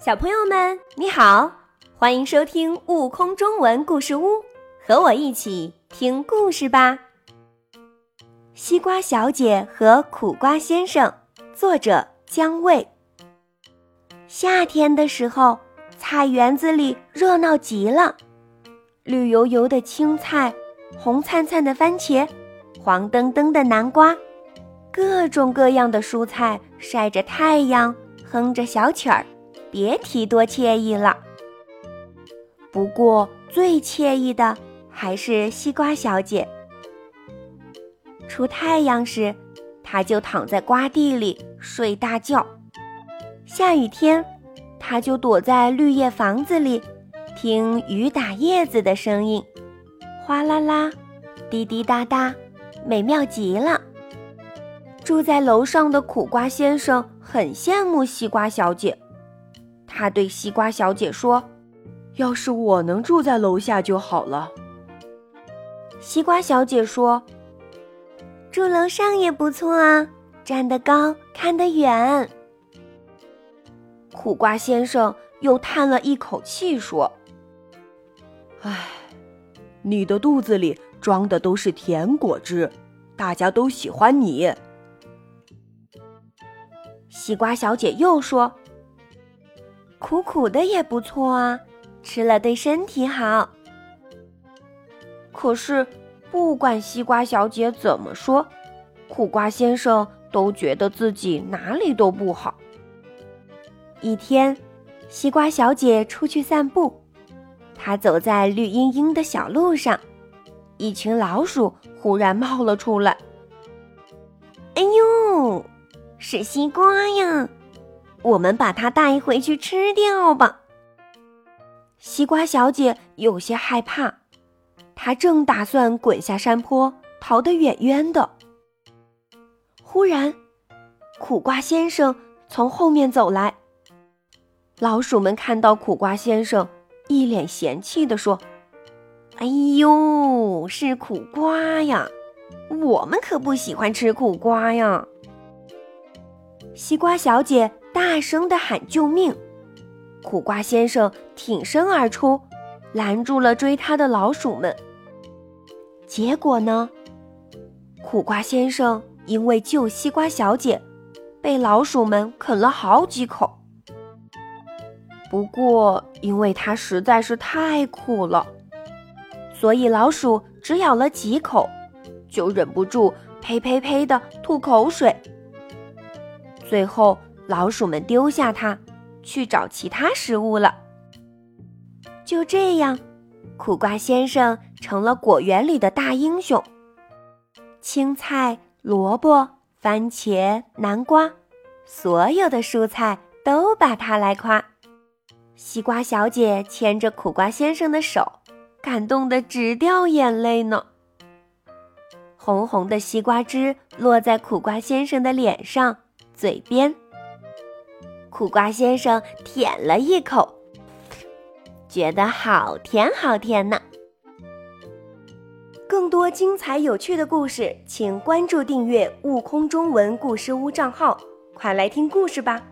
小朋友们，你好，欢迎收听《悟空中文故事屋》，和我一起听故事吧。西瓜小姐和苦瓜先生，作者姜卫。夏天的时候，菜园子里热闹极了，绿油油的青菜，红灿灿的番茄，黄澄澄的南瓜，各种各样的蔬菜晒着太阳，哼着小曲儿。别提多惬意了。不过最惬意的还是西瓜小姐。出太阳时，她就躺在瓜地里睡大觉；下雨天，她就躲在绿叶房子里，听雨打叶子的声音，哗啦啦，滴滴答答，美妙极了。住在楼上的苦瓜先生很羡慕西瓜小姐。他对西瓜小姐说：“要是我能住在楼下就好了。”西瓜小姐说：“住楼上也不错啊，站得高，看得远。”苦瓜先生又叹了一口气说：“唉，你的肚子里装的都是甜果汁，大家都喜欢你。”西瓜小姐又说。苦苦的也不错啊，吃了对身体好。可是，不管西瓜小姐怎么说，苦瓜先生都觉得自己哪里都不好。一天，西瓜小姐出去散步，她走在绿茵茵的小路上，一群老鼠忽然冒了出来。哎呦，是西瓜呀！我们把它带回去吃掉吧。西瓜小姐有些害怕，她正打算滚下山坡，逃得远远的。忽然，苦瓜先生从后面走来。老鼠们看到苦瓜先生，一脸嫌弃地说：“哎呦，是苦瓜呀！我们可不喜欢吃苦瓜呀。”西瓜小姐。大声地喊救命！苦瓜先生挺身而出，拦住了追他的老鼠们。结果呢？苦瓜先生因为救西瓜小姐，被老鼠们啃了好几口。不过，因为它实在是太苦了，所以老鼠只咬了几口，就忍不住呸呸呸地吐口水。最后。老鼠们丢下它，去找其他食物了。就这样，苦瓜先生成了果园里的大英雄。青菜、萝卜、番茄、南瓜，所有的蔬菜都把它来夸。西瓜小姐牵着苦瓜先生的手，感动得直掉眼泪呢。红红的西瓜汁落在苦瓜先生的脸上、嘴边。苦瓜先生舔了一口，觉得好甜好甜呢。更多精彩有趣的故事，请关注订阅“悟空中文故事屋”账号，快来听故事吧。